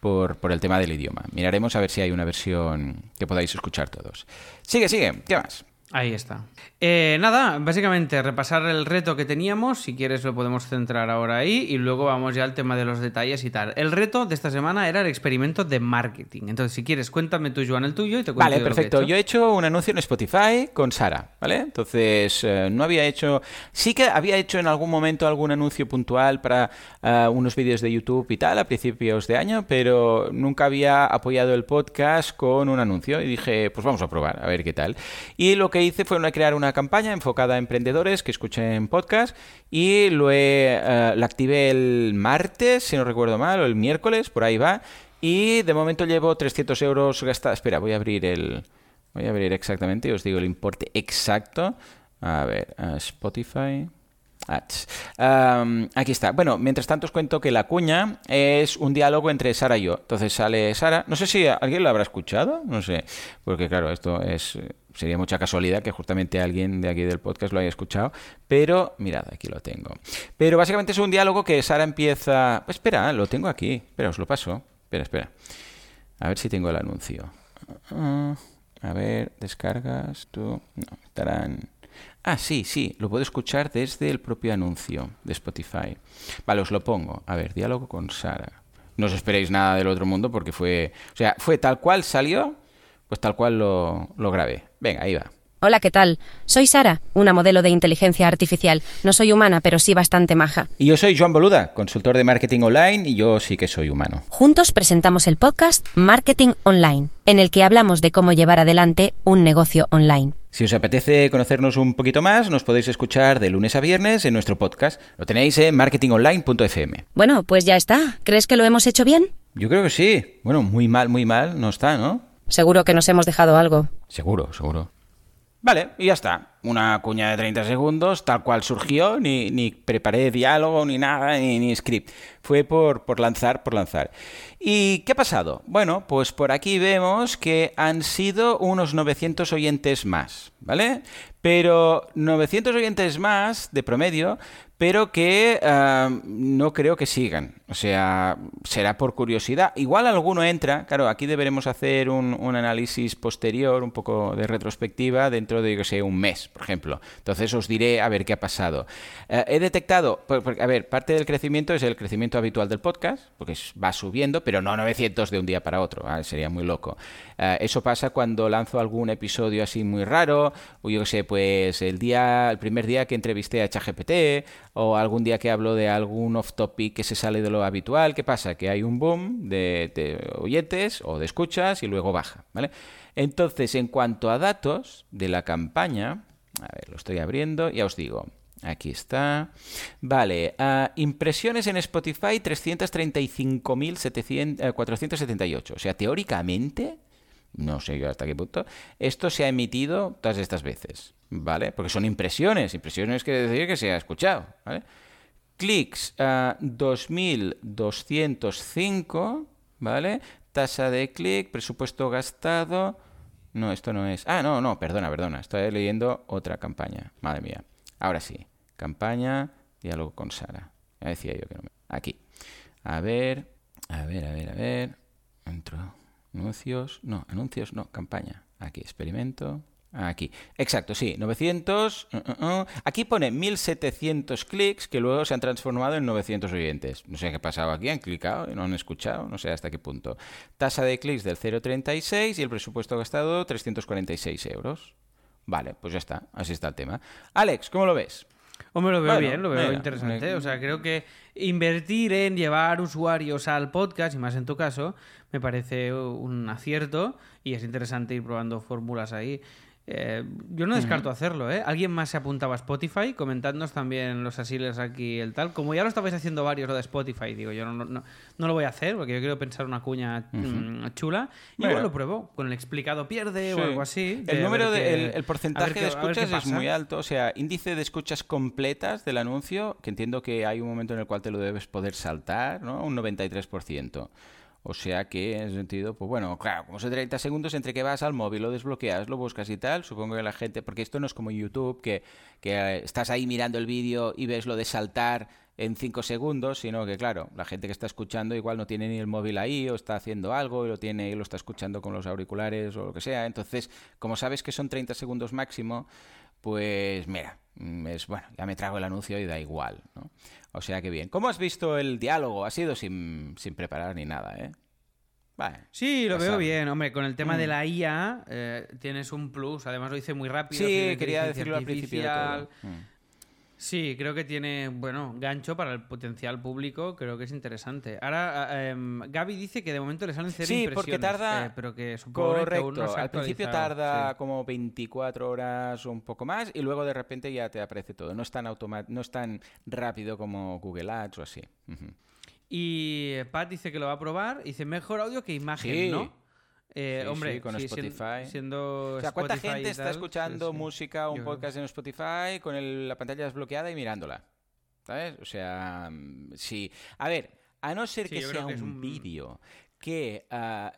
Speaker 1: por, por el tema del idioma. Miraremos a ver si hay una versión que podáis escuchar todos. Sigue, sigue. ¿Qué más?
Speaker 2: Ahí está. Eh, nada, básicamente repasar el reto que teníamos, si quieres lo podemos centrar ahora ahí y luego vamos ya al tema de los detalles y tal. El reto de esta semana era el experimento de marketing. Entonces, si quieres, cuéntame tú, Joan, el tuyo y te cuento
Speaker 1: Vale,
Speaker 2: yo lo que he
Speaker 1: perfecto.
Speaker 2: hecho.
Speaker 1: Yo he hecho un anuncio en Spotify con Sara, ¿vale? Entonces, eh, no había hecho... Sí que había hecho en algún momento algún anuncio puntual para eh, unos vídeos de YouTube y tal a principios de año, pero nunca había apoyado el podcast con un anuncio y dije, pues vamos a probar, a ver qué tal. Y lo que hice fue una- crear una campaña enfocada a emprendedores que escuchen podcast y lo eh, la activé el martes, si no recuerdo mal, o el miércoles, por ahí va. Y de momento llevo 300 euros gastados. Espera, voy a abrir el... Voy a abrir exactamente y os digo el importe exacto. A ver, Spotify. Ads. Aquí está. Bueno, mientras tanto os cuento que la cuña es un diálogo entre Sara y yo. Entonces sale Sara. No sé si alguien lo habrá escuchado. No sé. Porque claro, esto es sería mucha casualidad que justamente alguien de aquí del podcast lo haya escuchado. Pero mirad, aquí lo tengo. Pero básicamente es un diálogo que Sara empieza. Espera, lo tengo aquí. Espera, os lo paso. Espera, espera. A ver si tengo el anuncio. Ah, a ver, descargas, tú. No, estarán. Ah, sí, sí, lo puedo escuchar desde el propio anuncio de Spotify. Vale, os lo pongo. A ver, diálogo con Sara. No os esperéis nada del otro mundo porque fue. O sea, fue tal cual salió, pues tal cual lo, lo grabé. Venga, ahí va.
Speaker 4: Hola, ¿qué tal? Soy Sara, una modelo de inteligencia artificial. No soy humana, pero sí bastante maja.
Speaker 1: Y yo soy Joan Boluda, consultor de marketing online y yo sí que soy humano.
Speaker 4: Juntos presentamos el podcast Marketing Online, en el que hablamos de cómo llevar adelante un negocio online.
Speaker 1: Si os apetece conocernos un poquito más, nos podéis escuchar de lunes a viernes en nuestro podcast. Lo tenéis en marketingonline.fm.
Speaker 4: Bueno, pues ya está. ¿Crees que lo hemos hecho bien?
Speaker 1: Yo creo que sí. Bueno, muy mal, muy mal no está, ¿no?
Speaker 4: Seguro que nos hemos dejado algo.
Speaker 1: Seguro, seguro. Vale, y ya está. Una cuña de 30 segundos, tal cual surgió, ni, ni preparé diálogo, ni nada, ni, ni script. Fue por, por lanzar, por lanzar. ¿Y qué ha pasado? Bueno, pues por aquí vemos que han sido unos 900 oyentes más, ¿vale? Pero 900 oyentes más de promedio, pero que uh, no creo que sigan. O sea, será por curiosidad. Igual alguno entra, claro, aquí deberemos hacer un, análisis posterior, un poco de retrospectiva, dentro de, yo sé, un mes, por ejemplo. Entonces os diré a ver qué ha pasado. Uh, he detectado, a ver, parte del crecimiento es el crecimiento habitual del podcast, porque va subiendo, pero no 900 de un día para otro, ¿vale? sería muy loco. Uh, eso pasa cuando lanzo algún episodio así muy raro, o yo qué sé, pues el día, el primer día que entrevisté a ChatGPT, o algún día que hablo de algún off topic que se sale de lo habitual, ¿qué pasa? Que hay un boom de, de oyentes o de escuchas y luego baja, ¿vale? Entonces, en cuanto a datos de la campaña, a ver, lo estoy abriendo, ya os digo. Aquí está. Vale, uh, impresiones en Spotify 335.478. Uh, o sea, teóricamente, no sé yo hasta qué punto, esto se ha emitido todas estas veces. ¿Vale? Porque son impresiones, impresiones quiere decir que se ha escuchado, ¿vale? Clics uh, 2205, ¿vale? Tasa de clic, presupuesto gastado. No, esto no es. Ah, no, no, perdona, perdona. Estoy leyendo otra campaña. Madre mía. Ahora sí. Campaña, diálogo con Sara. Ya decía yo que no me. Aquí. A ver, a ver, a ver, a ver. Entro. Anuncios. No, anuncios, no, campaña. Aquí, experimento. Aquí, exacto, sí, 900. Uh, uh, uh. Aquí pone 1700 clics que luego se han transformado en 900 oyentes. No sé qué ha pasado aquí, han clicado y no han escuchado, no sé hasta qué punto. Tasa de clics del 0,36 y el presupuesto gastado 346 euros. Vale, pues ya está, así está el tema. Alex, ¿cómo lo ves?
Speaker 2: Hombre, lo veo bueno, bien, lo veo mira, interesante. Mira. O sea, creo que invertir en llevar usuarios al podcast, y más en tu caso, me parece un acierto y es interesante ir probando fórmulas ahí. Eh, yo no descarto uh -huh. hacerlo, ¿eh? ¿Alguien más se apuntaba a Spotify? Comentadnos también los asiles aquí el tal. Como ya lo estabais haciendo varios lo de Spotify, digo, yo no, no, no lo voy a hacer porque yo quiero pensar una cuña uh -huh. chula. Y bueno. igual lo pruebo. Con el explicado pierde sí. o algo así.
Speaker 1: El número de, el, el, porcentaje de escuchas es muy alto. O sea, índice de escuchas completas del anuncio, que entiendo que hay un momento en el cual te lo debes poder saltar, ¿no? Un 93%. O sea que, en ese sentido, pues bueno, claro, como son 30 segundos entre que vas al móvil, lo desbloqueas, lo buscas y tal, supongo que la gente, porque esto no es como YouTube, que, que eh, estás ahí mirando el vídeo y ves lo de saltar en 5 segundos, sino que, claro, la gente que está escuchando igual no tiene ni el móvil ahí o está haciendo algo y lo tiene y lo está escuchando con los auriculares o lo que sea. Entonces, como sabes que son 30 segundos máximo, pues mira, es bueno, ya me trago el anuncio y da igual, ¿no? O sea que bien. ¿Cómo has visto el diálogo? Ha sido sin, sin preparar ni nada, ¿eh?
Speaker 2: Vale, sí, lo pasado. veo bien. Hombre, con el tema mm. de la IA eh, tienes un plus. Además lo hice muy rápido.
Speaker 1: Sí, quería decirlo al principio. De
Speaker 2: mm. Sí, creo que tiene, bueno, gancho para el potencial público, creo que es interesante. Ahora, eh, Gaby dice que de momento le salen cero
Speaker 1: sí,
Speaker 2: impresiones.
Speaker 1: porque tarda...
Speaker 2: Eh, pero que
Speaker 1: Correcto,
Speaker 2: que no
Speaker 1: al principio tarda sí. como 24 horas o un poco más y luego de repente ya te aparece todo. No es tan, no es tan rápido como Google Ads o así. Uh -huh.
Speaker 2: Y Pat dice que lo va a probar. Dice mejor audio que imagen,
Speaker 1: sí.
Speaker 2: ¿no? Eh,
Speaker 1: sí,
Speaker 2: hombre,
Speaker 1: sí, con
Speaker 2: sí,
Speaker 1: Spotify.
Speaker 2: Siendo
Speaker 1: o sea, ¿cuánta
Speaker 2: Spotify
Speaker 1: gente está escuchando música o un
Speaker 2: Yo
Speaker 1: podcast en Spotify con el, la pantalla desbloqueada y mirándola? ¿Sabes? O sea, mm, sí. A ver, a no ser que sea que un, un... vídeo que uh,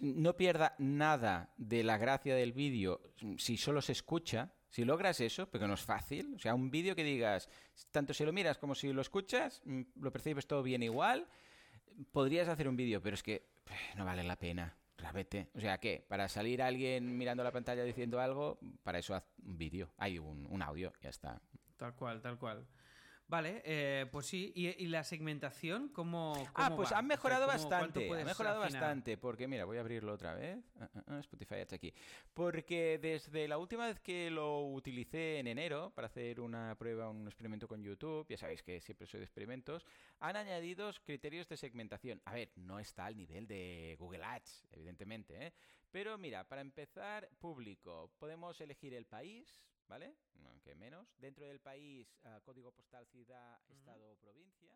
Speaker 1: no pierda nada de la gracia del vídeo si solo se escucha, si logras eso, porque no es fácil, o sea, un vídeo que digas, tanto si lo miras como si lo escuchas, mm, lo percibes todo bien igual, podrías hacer un vídeo, pero es que no vale la pena. Realmente. O sea, ¿qué? Para salir alguien mirando la pantalla diciendo algo, para eso haz un vídeo. Hay un, un audio, ya está.
Speaker 2: Tal cual, tal cual. Vale, eh, pues sí. ¿Y, y la segmentación cómo, cómo
Speaker 1: Ah, pues
Speaker 2: va?
Speaker 1: han mejorado
Speaker 2: O sea, ¿cómo- cuánto
Speaker 1: bastante. Han mejorado
Speaker 2: afinar?
Speaker 1: bastante. Porque, mira, voy a abrirlo otra vez. Ah, ah, ah, Spotify está aquí. Porque desde la última vez que lo utilicé en enero para hacer una prueba, un experimento con YouTube, ya sabéis que siempre soy de experimentos, han añadido criterios de segmentación. A ver, no está al nivel de Google Ads, evidentemente, ¿eh? Pero mira, para empezar, público, podemos elegir el país. ¿Vale? Aunque menos. Dentro del país, ah, código postal, ciudad, estado o provincia.